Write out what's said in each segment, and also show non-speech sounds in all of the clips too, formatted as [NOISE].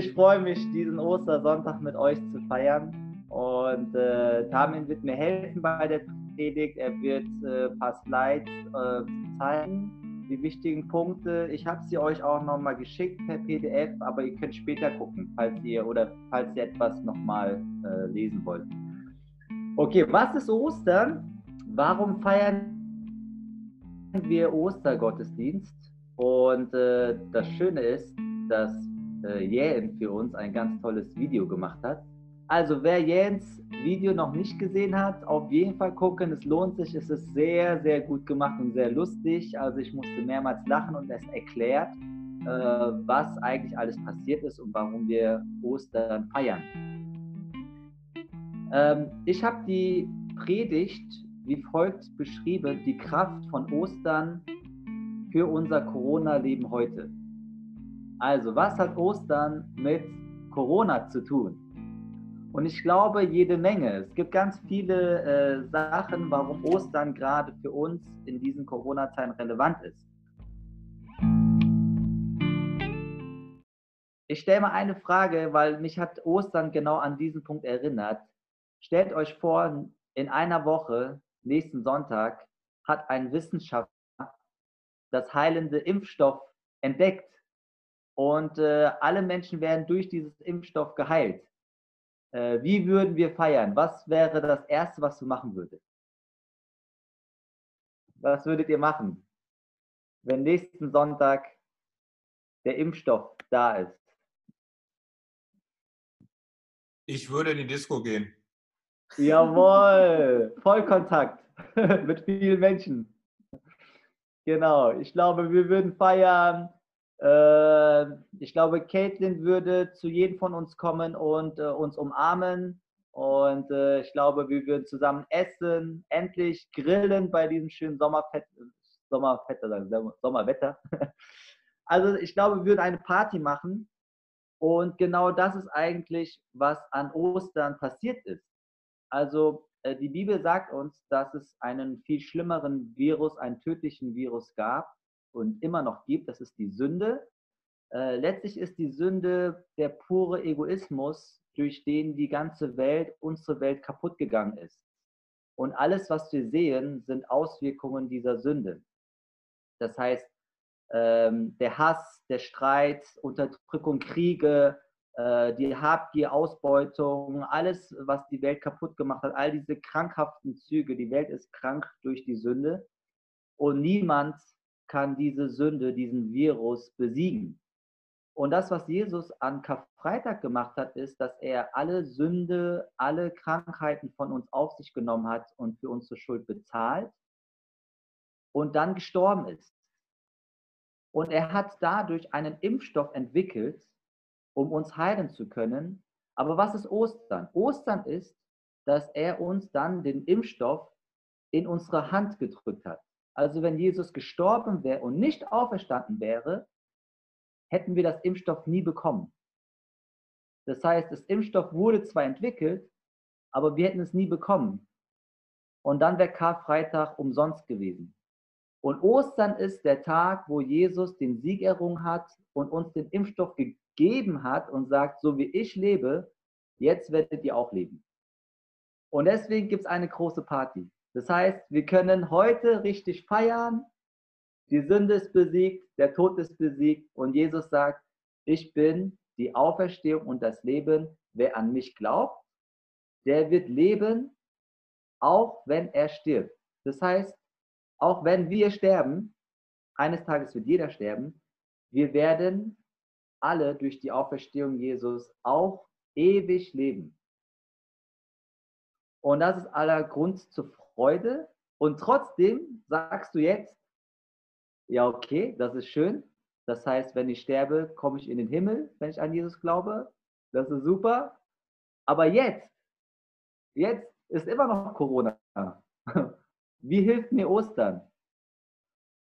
Ich freue mich, diesen Ostersonntag mit euch zu feiern. Und äh, Tamin wird mir helfen bei der Predigt. Er wird äh, ein paar Slides äh, zeigen, die wichtigen Punkte. Ich habe sie euch auch nochmal geschickt per PDF, aber ihr könnt später gucken, falls ihr oder falls ihr etwas nochmal äh, lesen wollt. Okay, was ist Ostern? Warum feiern wir Ostergottesdienst? Und äh, das Schöne ist, dass äh, Jähn für uns ein ganz tolles Video gemacht hat. Also wer Jäns Video noch nicht gesehen hat, auf jeden Fall gucken. Es lohnt sich. Es ist sehr, sehr gut gemacht und sehr lustig. Also ich musste mehrmals lachen und es erklärt, äh, was eigentlich alles passiert ist und warum wir Ostern feiern. Ähm, ich habe die Predigt wie folgt beschrieben, die Kraft von Ostern für unser Corona-Leben heute. Also, was hat Ostern mit Corona zu tun? Und ich glaube, jede Menge. Es gibt ganz viele äh, Sachen, warum Ostern gerade für uns in diesen Corona-Zeiten relevant ist. Ich stelle mal eine Frage, weil mich hat Ostern genau an diesen Punkt erinnert. Stellt euch vor, in einer Woche, nächsten Sonntag, hat ein Wissenschaftler das heilende Impfstoff entdeckt und äh, alle Menschen werden durch dieses Impfstoff geheilt. Äh, wie würden wir feiern? Was wäre das Erste, was du machen würdest? Was würdet ihr machen, wenn nächsten Sonntag der Impfstoff da ist? Ich würde in die Disco gehen. Jawohl, Vollkontakt [LAUGHS] mit vielen Menschen. Genau, ich glaube, wir würden feiern, ich glaube, Caitlin würde zu jedem von uns kommen und äh, uns umarmen. Und äh, ich glaube, wir würden zusammen essen, endlich grillen bei diesem schönen Sommerfett, Sommerfett, Sommerwetter. [LAUGHS] Also ich glaube, wir würden eine Party machen. Und genau das ist eigentlich, was an Ostern passiert ist. Also äh, die Bibel sagt uns, dass es einen viel schlimmeren Virus, einen tödlichen Virus gab und immer noch gibt, das ist die Sünde. Äh, letztlich ist die Sünde der pure Egoismus, durch den die ganze Welt, unsere Welt kaputt gegangen ist. Und alles, was wir sehen, sind Auswirkungen dieser Sünde. Das heißt, ähm, der Hass, der Streit, Unterdrückung, Kriege, äh, die Habgier, Ausbeutung, alles, was die Welt kaputt gemacht hat, all diese krankhaften Züge, die Welt ist krank durch die Sünde. Und niemand kann diese Sünde, diesen Virus besiegen. Und das, was Jesus an Karfreitag gemacht hat, ist, dass er alle Sünde, alle Krankheiten von uns auf sich genommen hat und für unsere Schuld bezahlt und dann gestorben ist. Und er hat dadurch einen Impfstoff entwickelt, um uns heilen zu können. Aber was ist Ostern? Ostern ist, dass er uns dann den Impfstoff in unsere Hand gedrückt hat. Also wenn Jesus gestorben wäre und nicht auferstanden wäre, hätten wir das Impfstoff nie bekommen. Das heißt, das Impfstoff wurde zwar entwickelt, aber wir hätten es nie bekommen. Und dann wäre Karfreitag umsonst gewesen. Und Ostern ist der Tag, wo Jesus den Sieg errungen hat und uns den Impfstoff gegeben hat und sagt, so wie ich lebe, jetzt werdet ihr auch leben. Und deswegen gibt es eine große Party. Das heißt, wir können heute richtig feiern. Die Sünde ist besiegt, der Tod ist besiegt und Jesus sagt, ich bin die Auferstehung und das Leben. Wer an mich glaubt, der wird leben, auch wenn er stirbt. Das heißt, auch wenn wir sterben, eines Tages wird jeder sterben, wir werden alle durch die Auferstehung Jesus auch ewig leben. Und das ist aller Grund zur Freude und trotzdem sagst du jetzt, ja, okay, das ist schön, Das heißt, wenn ich sterbe, komme ich in den Himmel, wenn ich an Jesus glaube. Das ist super. Aber jetzt, jetzt ist immer noch Corona. [LAUGHS] Wie hilft mir Ostern?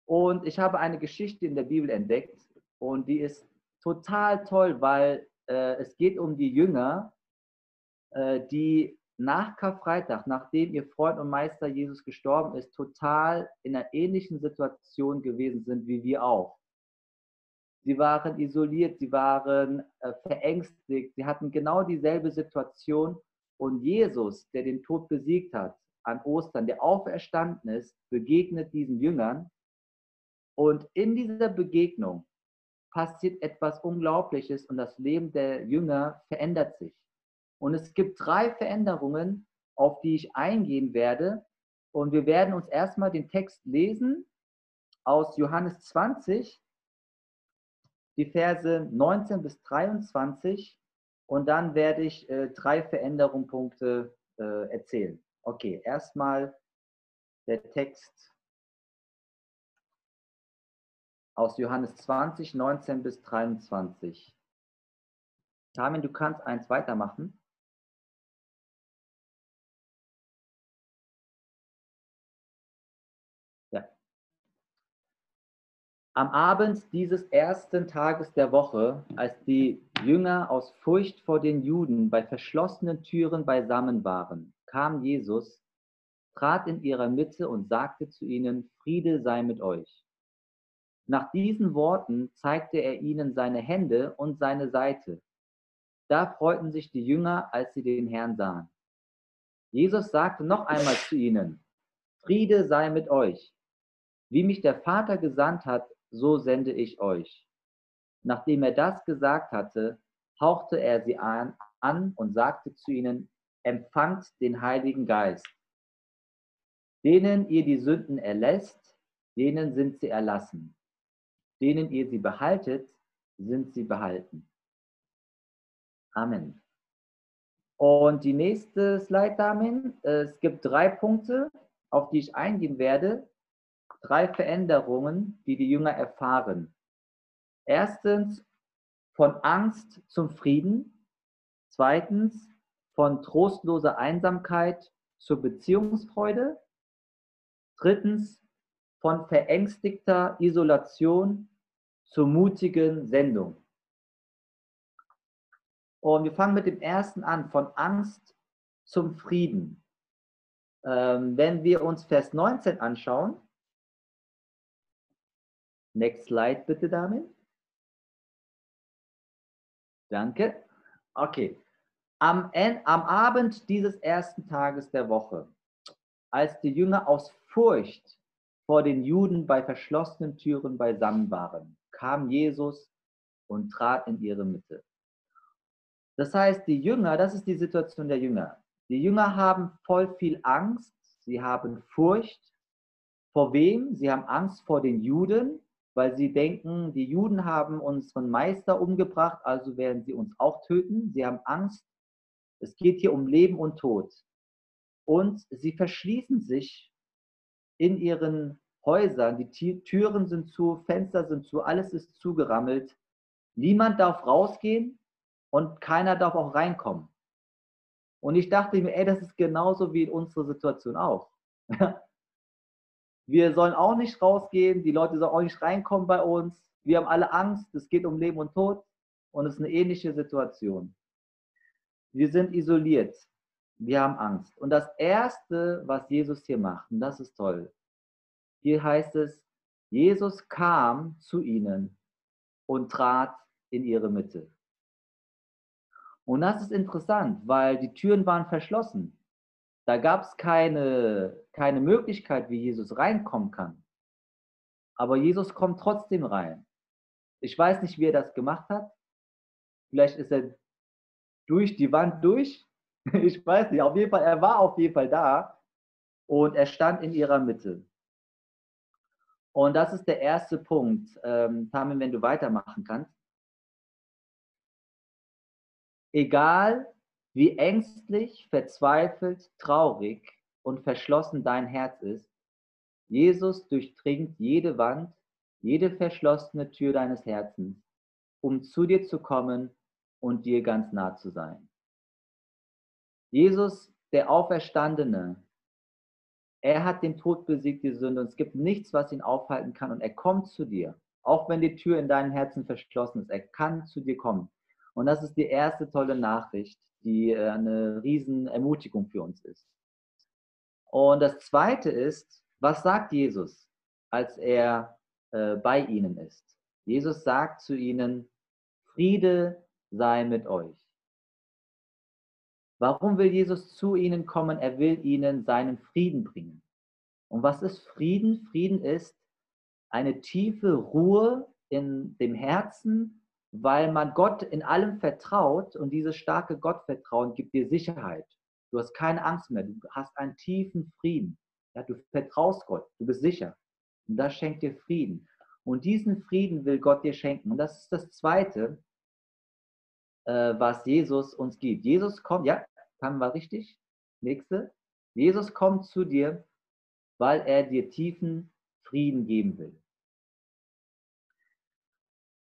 Und ich habe eine Geschichte in der Bibel entdeckt und die ist total toll, weil äh, es geht um die Jünger, äh, die nach Karfreitag, nachdem ihr Freund und Meister Jesus gestorben ist, total in einer ähnlichen Situation gewesen sind wie wir auch. Sie waren isoliert, sie waren äh, verängstigt, sie hatten genau dieselbe Situation. Und Jesus, der den Tod besiegt hat an Ostern, der auferstanden ist, begegnet diesen Jüngern. Und in dieser Begegnung passiert etwas Unglaubliches und das Leben der Jünger verändert sich. Und es gibt drei Veränderungen, auf die ich eingehen werde. Und wir werden uns erstmal den Text lesen aus Johannes 20, die Verse 19 bis 23. Und dann werde ich äh, drei Veränderungspunkte äh, erzählen. Okay, erstmal der Text aus Johannes 20, 19 bis 23. Carmen, du kannst eins weitermachen. Am Abend dieses ersten Tages der Woche, als die Jünger aus Furcht vor den Juden bei verschlossenen Türen beisammen waren, kam Jesus, trat in ihrer Mitte und sagte zu ihnen, Friede sei mit euch. Nach diesen Worten zeigte er ihnen seine Hände und seine Seite. Da freuten sich die Jünger, als sie den Herrn sahen. Jesus sagte noch einmal zu ihnen, Friede sei mit euch. Wie mich der Vater gesandt hat, so sende ich euch. Nachdem er das gesagt hatte, hauchte er sie an, an und sagte zu ihnen, empfangt den Heiligen Geist. Denen ihr die Sünden erlässt, denen sind sie erlassen denen ihr sie behaltet, sind sie behalten. Amen. Und die nächste Slide, Damen. Es gibt drei Punkte, auf die ich eingehen werde. Drei Veränderungen, die die Jünger erfahren. Erstens von Angst zum Frieden. Zweitens von trostloser Einsamkeit zur Beziehungsfreude. Drittens von verängstigter Isolation zur mutigen Sendung. Und wir fangen mit dem ersten an, von Angst zum Frieden. Ähm, wenn wir uns Vers 19 anschauen, next slide bitte damit. Danke. Okay. Am, am Abend dieses ersten Tages der Woche, als die Jünger aus Furcht vor den Juden bei verschlossenen Türen beisammen waren, kam Jesus und trat in ihre Mitte. Das heißt, die Jünger, das ist die Situation der Jünger. Die Jünger haben voll viel Angst, sie haben Furcht. Vor wem? Sie haben Angst vor den Juden, weil sie denken, die Juden haben unseren Meister umgebracht, also werden sie uns auch töten. Sie haben Angst. Es geht hier um Leben und Tod. Und sie verschließen sich in ihren Häusern, die Türen sind zu, Fenster sind zu, alles ist zugerammelt. Niemand darf rausgehen und keiner darf auch reinkommen. Und ich dachte mir, ey, das ist genauso wie in unserer Situation auch. [LAUGHS] Wir sollen auch nicht rausgehen, die Leute sollen auch nicht reinkommen bei uns. Wir haben alle Angst, es geht um Leben und Tod und es ist eine ähnliche Situation. Wir sind isoliert, wir haben Angst. Und das Erste, was Jesus hier macht, und das ist toll, hier heißt es, Jesus kam zu ihnen und trat in ihre Mitte. Und das ist interessant, weil die Türen waren verschlossen. Da gab es keine, keine Möglichkeit, wie Jesus reinkommen kann. Aber Jesus kommt trotzdem rein. Ich weiß nicht, wie er das gemacht hat. Vielleicht ist er durch die Wand durch. [LAUGHS] Ich weiß nicht. Auf jeden Fall, er war auf jeden Fall da und er stand in ihrer Mitte. Und das ist der erste Punkt. Ähm, Tamin, wenn du weitermachen kannst. Egal wie ängstlich, verzweifelt, traurig und verschlossen dein Herz ist, Jesus durchdringt jede Wand, jede verschlossene Tür deines Herzens, um zu dir zu kommen und dir ganz nah zu sein. Jesus, der Auferstandene, er hat den Tod besiegt, die Sünde, und es gibt nichts, was ihn aufhalten kann, und er kommt zu dir, auch wenn die Tür in deinem Herzen verschlossen ist. Er kann zu dir kommen. Und das ist die erste tolle Nachricht, die äh, eine riesen Ermutigung für uns ist. Und das zweite ist, was sagt Jesus, als er äh, bei ihnen ist? Jesus sagt zu ihnen, Friede sei mit euch. Warum will Jesus zu ihnen kommen? Er will ihnen seinen Frieden bringen. Und was ist Frieden? Frieden ist eine tiefe Ruhe in dem Herzen, weil man Gott in allem vertraut und dieses starke Gottvertrauen gibt dir Sicherheit. Du hast keine Angst mehr, du hast einen tiefen Frieden. Ja, du vertraust Gott, du bist sicher. Und das schenkt dir Frieden. Und diesen Frieden will Gott dir schenken. Und das ist das Zweite, äh, was Jesus uns gibt. Jesus kommt, ja, haben wir richtig? Nächste. Jesus kommt zu dir, weil er dir tiefen Frieden geben will.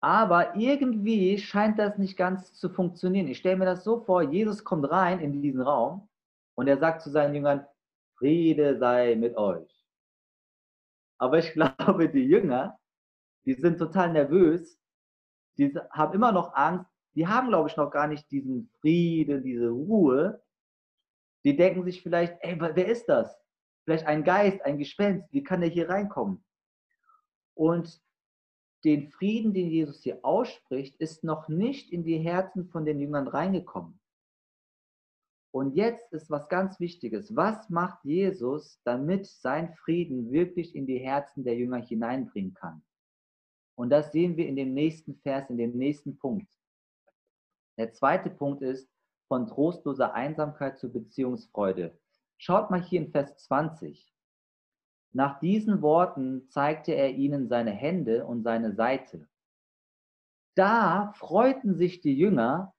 Aber irgendwie scheint das nicht ganz zu funktionieren. Ich stelle mir das so vor, Jesus kommt rein in diesen Raum und er sagt zu seinen Jüngern, Friede sei mit euch. Aber ich [LAUGHS] glaube, die Jünger, die sind total nervös, die haben immer noch Angst, die haben, glaube ich, noch gar nicht diesen Frieden, diese Ruhe. Die denken sich vielleicht, ey, wer ist das? Vielleicht ein Geist, ein Gespenst, wie kann der hier reinkommen? Und den Frieden, den Jesus hier ausspricht, ist noch nicht in die Herzen von den Jüngern reingekommen. Und jetzt ist was ganz Wichtiges. Was macht Jesus, damit sein Frieden wirklich in die Herzen der Jünger hineinbringen kann? Und das sehen wir in dem nächsten Vers, in dem nächsten Punkt. Der zweite Punkt ist von trostloser Einsamkeit zu Beziehungsfreude. Schaut mal hier in Vers 20. Nach diesen Worten zeigte er ihnen seine Hände und seine Seite. Da freuten sich die Jünger,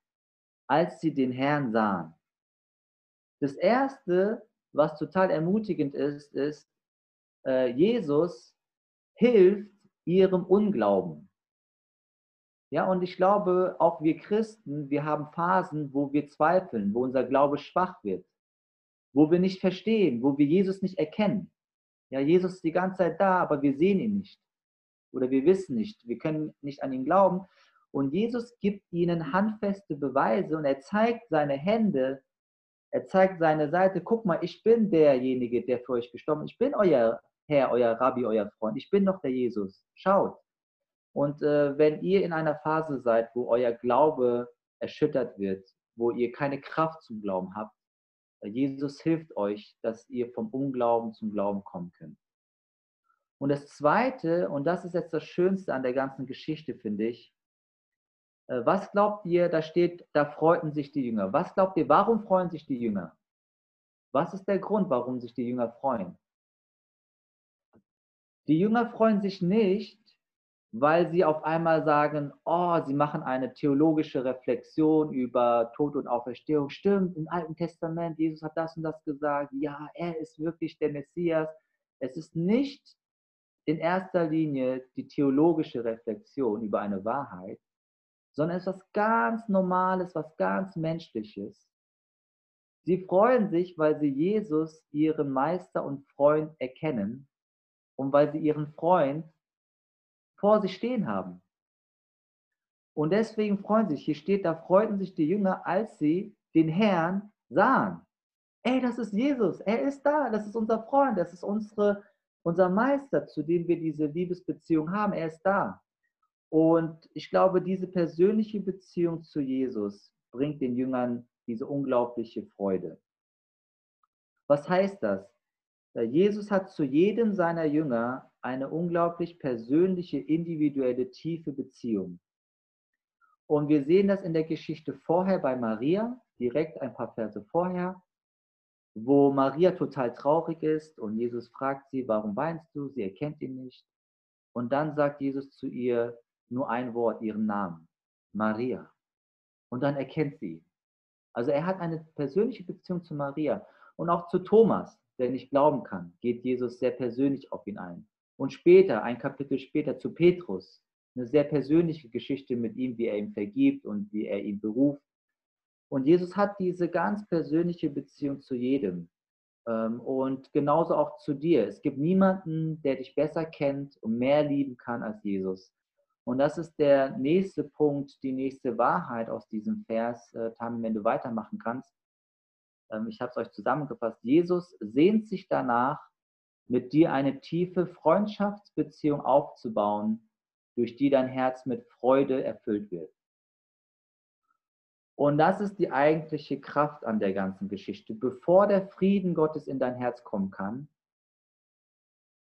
als sie den Herrn sahen. Das Erste, was total ermutigend ist, ist, äh, Jesus hilft ihrem Unglauben. Ja, und ich glaube, auch wir Christen, wir haben Phasen, wo wir zweifeln, wo unser Glaube schwach wird, wo wir nicht verstehen, wo wir Jesus nicht erkennen. Ja, Jesus ist die ganze Zeit da, aber wir sehen ihn nicht. Oder wir wissen nicht, wir können nicht an ihn glauben. Und Jesus gibt ihnen handfeste Beweise und er zeigt seine Hände, er zeigt seine Seite. Guck mal, ich bin derjenige, der für euch gestorben ist. Ich bin euer Herr, euer Rabbi, euer Freund. Ich bin doch der Jesus. Schaut. Und äh, wenn ihr in einer Phase seid, wo euer Glaube erschüttert wird, wo ihr keine Kraft zum Glauben habt, Jesus hilft euch, dass ihr vom Unglauben zum Glauben kommen könnt. Und das Zweite, und das ist jetzt das Schönste an der ganzen Geschichte, finde ich, äh, was glaubt ihr, da steht, da freuten sich die Jünger. Was glaubt ihr, warum freuen sich die Jünger? Was ist der Grund, warum sich die Jünger freuen? Die Jünger freuen sich nicht, weil sie auf einmal sagen, oh, sie machen eine theologische Reflexion über Tod und Auferstehung. Stimmt, im Alten Testament, Jesus hat das und das gesagt. Ja, er ist wirklich der Messias. Es ist nicht in erster Linie die theologische Reflexion über eine Wahrheit, sondern es ist was ganz Normales, was ganz Menschliches. Sie freuen sich, weil sie Jesus, ihren Meister und Freund, erkennen und weil sie ihren Freund vor sich stehen haben. Und deswegen freuen sich, hier steht, da freuten sich die Jünger, als sie den Herrn sahen. Ey, das ist Jesus, er ist da, das ist unser Freund, das ist unsere, unser Meister, zu dem wir diese Liebesbeziehung haben, er ist da. Und ich glaube, diese persönliche Beziehung zu Jesus bringt den Jüngern diese unglaubliche Freude. Was heißt das? Jesus hat zu jedem seiner Jünger eine unglaublich persönliche, individuelle, tiefe Beziehung. Und wir sehen das in der Geschichte vorher bei Maria, direkt ein paar Verse vorher, wo Maria total traurig ist und Jesus fragt sie, warum weinst du? Sie erkennt ihn nicht. Und dann sagt Jesus zu ihr nur ein Wort, ihren Namen, Maria. Und dann erkennt sie ihn. Also er hat eine persönliche Beziehung zu Maria und auch zu Thomas, der nicht glauben kann, geht Jesus sehr persönlich auf ihn ein Und später, ein Kapitel später, zu Petrus, eine sehr persönliche Geschichte mit ihm, wie er ihm vergibt und wie er ihn beruft. Und Jesus hat diese ganz persönliche Beziehung zu jedem. Ähm, und genauso auch zu dir. Es gibt niemanden, der dich besser kennt und mehr lieben kann als Jesus. Und das ist der nächste Punkt, die nächste Wahrheit aus diesem Vers, äh, Tami, wenn du weitermachen kannst. Ähm, ich habe es euch zusammengefasst. Jesus sehnt sich danach, mit dir eine tiefe Freundschaftsbeziehung aufzubauen, durch die dein Herz mit Freude erfüllt wird. Und das ist die eigentliche Kraft an der ganzen Geschichte. Bevor der Frieden Gottes in dein Herz kommen kann,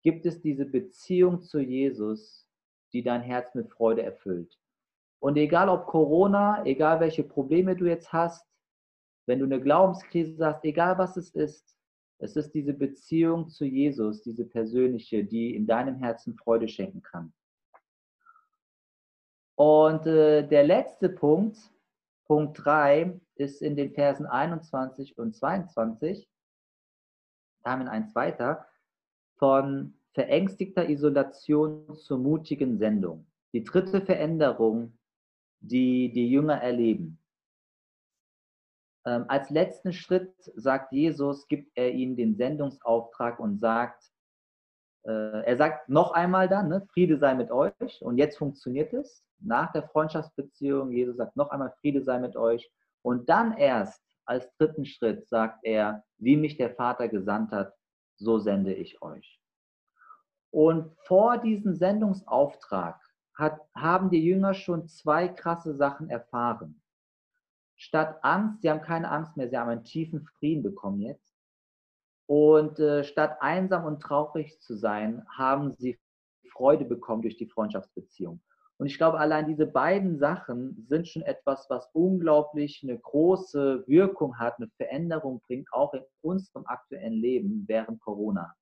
gibt es diese Beziehung zu Jesus, die dein Herz mit Freude erfüllt. Und egal ob Corona, egal welche Probleme du jetzt hast, wenn du eine Glaubenskrise hast, egal was es ist, es ist diese Beziehung zu Jesus, diese persönliche, die in deinem Herzen Freude schenken kann. Und äh, der letzte Punkt, Punkt 3 ist in den Versen 21 und 22, Amen eins weiter, von verängstigter Isolation zur mutigen Sendung. Die dritte Veränderung, die die Jünger erleben. Ähm, als letzten Schritt sagt Jesus, gibt er ihnen den Sendungsauftrag und sagt, äh, er sagt noch einmal dann, ne, Friede sei mit euch. Und jetzt funktioniert es nach der Freundschaftsbeziehung, Jesus sagt noch einmal, Friede sei mit euch. Und dann erst als dritten Schritt sagt er, wie mich der Vater gesandt hat, so sende ich euch. Und vor diesem Sendungsauftrag hat, haben die Jünger schon zwei krasse Sachen erfahren. Statt Angst, sie haben keine Angst mehr, sie haben einen tiefen Frieden bekommen jetzt. Und äh, statt einsam und traurig zu sein, haben sie Freude bekommen durch die Freundschaftsbeziehung. Und ich glaube, allein diese beiden Sachen sind schon etwas, was unglaublich eine große Wirkung hat, eine Veränderung bringt, auch in unserem aktuellen Leben während Corona.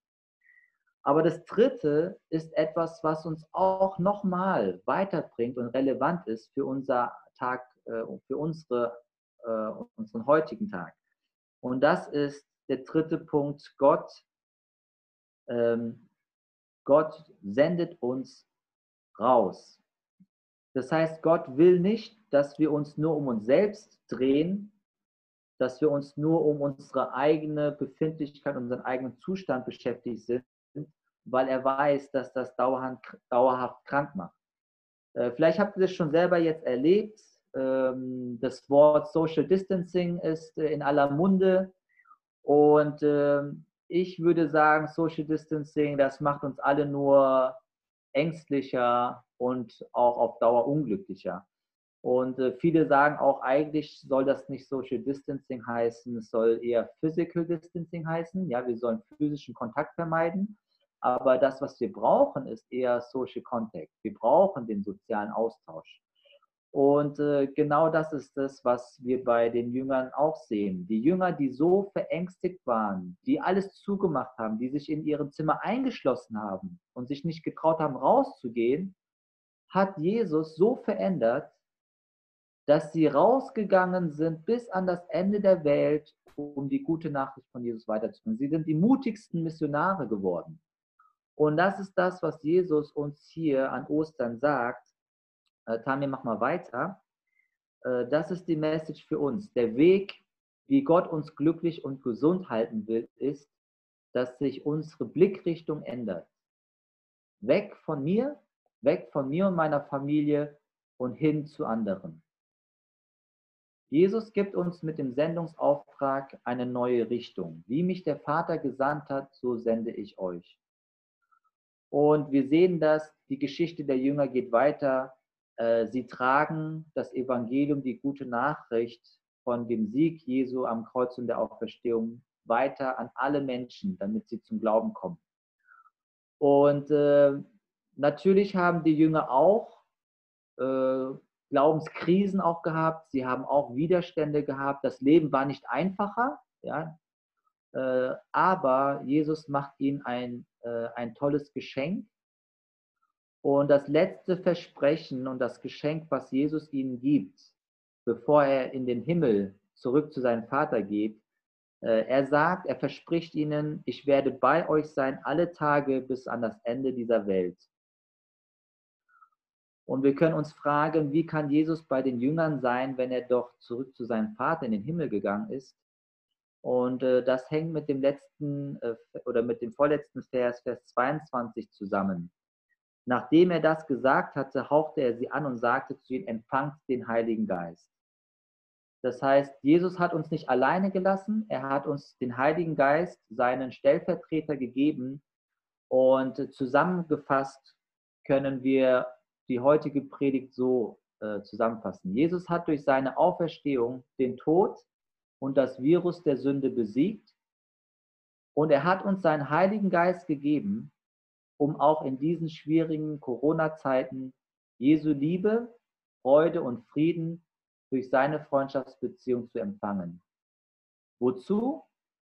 Aber das Dritte ist etwas, was uns auch nochmal weiterbringt und relevant ist für unser Tag, äh, für unsere, äh, unseren heutigen Tag. Und das ist der dritte Punkt. Gott, ähm, Gott sendet uns raus. Das heißt, Gott will nicht, dass wir uns nur um uns selbst drehen, dass wir uns nur um unsere eigene Befindlichkeit, unseren eigenen Zustand beschäftigt sind, weil er weiß, dass das dauerhaft, dauerhaft krank macht. Äh, vielleicht habt ihr das schon selber jetzt erlebt. Ähm, das Wort Social Distancing ist äh, in aller Munde. Und ähm, ich würde sagen, Social Distancing, das macht uns alle nur ängstlicher und auch auf Dauer unglücklicher. Und äh, viele sagen auch, eigentlich soll das nicht Social Distancing heißen, es soll eher Physical Distancing heißen. Ja, wir sollen physischen Kontakt vermeiden. Aber das, was wir brauchen, ist eher Social Contact. Wir brauchen den sozialen Austausch. Und äh, genau das ist das, was wir bei den Jüngern auch sehen. Die Jünger, die so verängstigt waren, die alles zugemacht haben, die sich in ihrem Zimmer eingeschlossen haben und sich nicht getraut haben, rauszugehen, hat Jesus so verändert, dass sie rausgegangen sind bis an das Ende der Welt, um die gute Nachricht von Jesus weiterzubringen. Sie sind die mutigsten Missionare geworden. Und das ist das, was Jesus uns hier an Ostern sagt äh, Tamir, mach mal weiter. Äh, das ist die Message für uns. Der Weg, wie Gott uns glücklich und gesund halten will, ist, dass sich unsere Blickrichtung ändert. Weg von mir, weg von mir und meiner Familie und hin zu anderen. Jesus gibt uns mit dem Sendungsauftrag eine neue Richtung. Wie mich der Vater gesandt hat, so sende ich euch. Und wir sehen das, die Geschichte der Jünger geht weiter. Äh, sie tragen das Evangelium, die gute Nachricht von dem Sieg Jesu am Kreuz und der Auferstehung weiter an alle Menschen, damit sie zum Glauben kommen. Und äh, natürlich haben die Jünger auch äh, Glaubenskrisen auch gehabt. Sie haben auch Widerstände gehabt. Das Leben war nicht einfacher, ja. Äh, aber Jesus macht ihnen ein, äh, ein tolles Geschenk und das letzte Versprechen und das Geschenk, was Jesus ihnen gibt, bevor er in den Himmel zurück zu seinem Vater geht, Äh, er sagt, er verspricht ihnen, ich werde bei euch sein alle Tage bis an das Ende dieser Welt. Und wir können uns fragen, wie kann Jesus bei den Jüngern sein, wenn er doch zurück zu seinem Vater in den Himmel gegangen ist? Und äh, das hängt mit dem letzten äh, oder mit dem vorletzten Vers, Vers 22 zusammen. Nachdem er das gesagt hatte, hauchte er sie an und sagte zu ihnen, empfangt den Heiligen Geist. Das heißt, Jesus hat uns nicht alleine gelassen, er hat uns den Heiligen Geist, seinen Stellvertreter gegeben und zusammengefasst können wir die heutige Predigt so äh, zusammenfassen. Jesus hat durch seine Auferstehung den Tod und das Virus der Sünde besiegt und er hat uns seinen Heiligen Geist gegeben, um auch in diesen schwierigen Corona-Zeiten Jesu Liebe, Freude und Frieden durch seine Freundschaftsbeziehung zu empfangen. Wozu?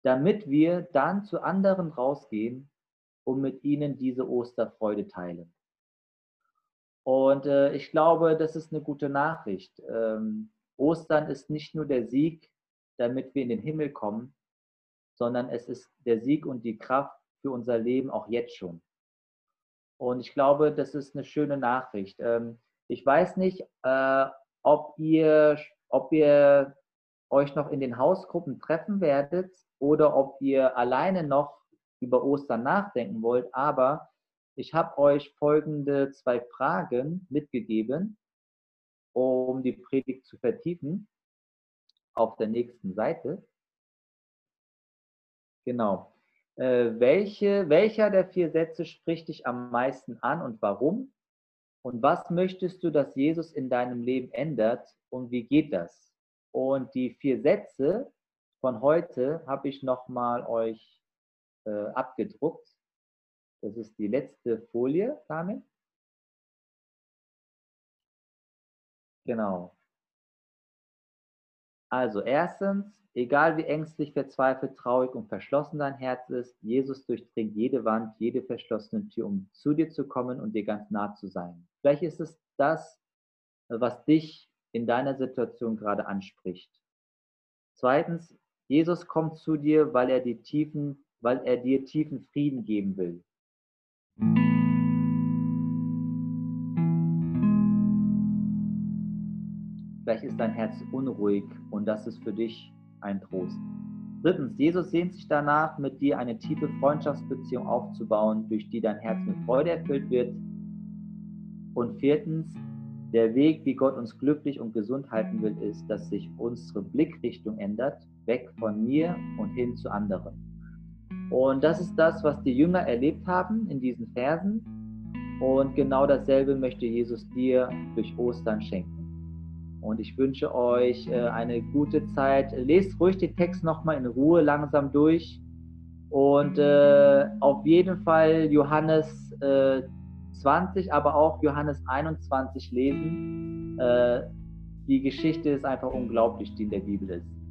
Damit wir dann zu anderen rausgehen und mit ihnen diese Osterfreude teilen. Und äh, ich glaube, das ist eine gute Nachricht. Ähm, Ostern ist nicht nur der Sieg, damit wir in den Himmel kommen, sondern es ist der Sieg und die Kraft für unser Leben auch jetzt schon. Und ich glaube, das ist eine schöne Nachricht. Ähm, ich weiß nicht, äh, ob ihr, ob ihr euch noch in den Hausgruppen treffen werdet oder ob ihr alleine noch über Ostern nachdenken wollt. Aber ich habe euch folgende zwei Fragen mitgegeben, um die Predigt zu vertiefen auf der nächsten Seite. Genau. Äh, welche, welcher der vier Sätze spricht dich am meisten an und warum? Und was möchtest du, dass Jesus in deinem Leben ändert und wie geht das? Und die vier Sätze von heute habe ich nochmal euch äh, abgedruckt. Das ist die letzte Folie, Carmen. Genau. Also erstens, egal wie ängstlich, verzweifelt, traurig und verschlossen dein Herz ist, Jesus durchdringt jede Wand, jede verschlossene Tür, um zu dir zu kommen und dir ganz nah zu sein. Vielleicht ist es das, was dich in deiner Situation gerade anspricht. Zweitens, Jesus kommt zu dir, weil er, die tiefen, weil er dir tiefen Frieden geben will. Vielleicht ist dein Herz unruhig und das ist für dich ein Trost. Drittens, Jesus sehnt sich danach, mit dir eine tiefe Freundschaftsbeziehung aufzubauen, durch die dein Herz mit Freude erfüllt wird und viertens, der Weg, wie Gott uns glücklich und gesund halten will, ist, dass sich unsere Blickrichtung ändert, weg von mir und hin zu anderen. Und das ist das, was die Jünger erlebt haben in diesen Versen. Und genau dasselbe möchte Jesus dir durch Ostern schenken. Und ich wünsche euch äh, eine gute Zeit. Lest ruhig den Text nochmal in Ruhe langsam durch. Und äh, auf jeden Fall Johannes äh, 20, aber auch Johannes 21 lesen. Äh, die Geschichte ist einfach unglaublich, die in der Bibel ist.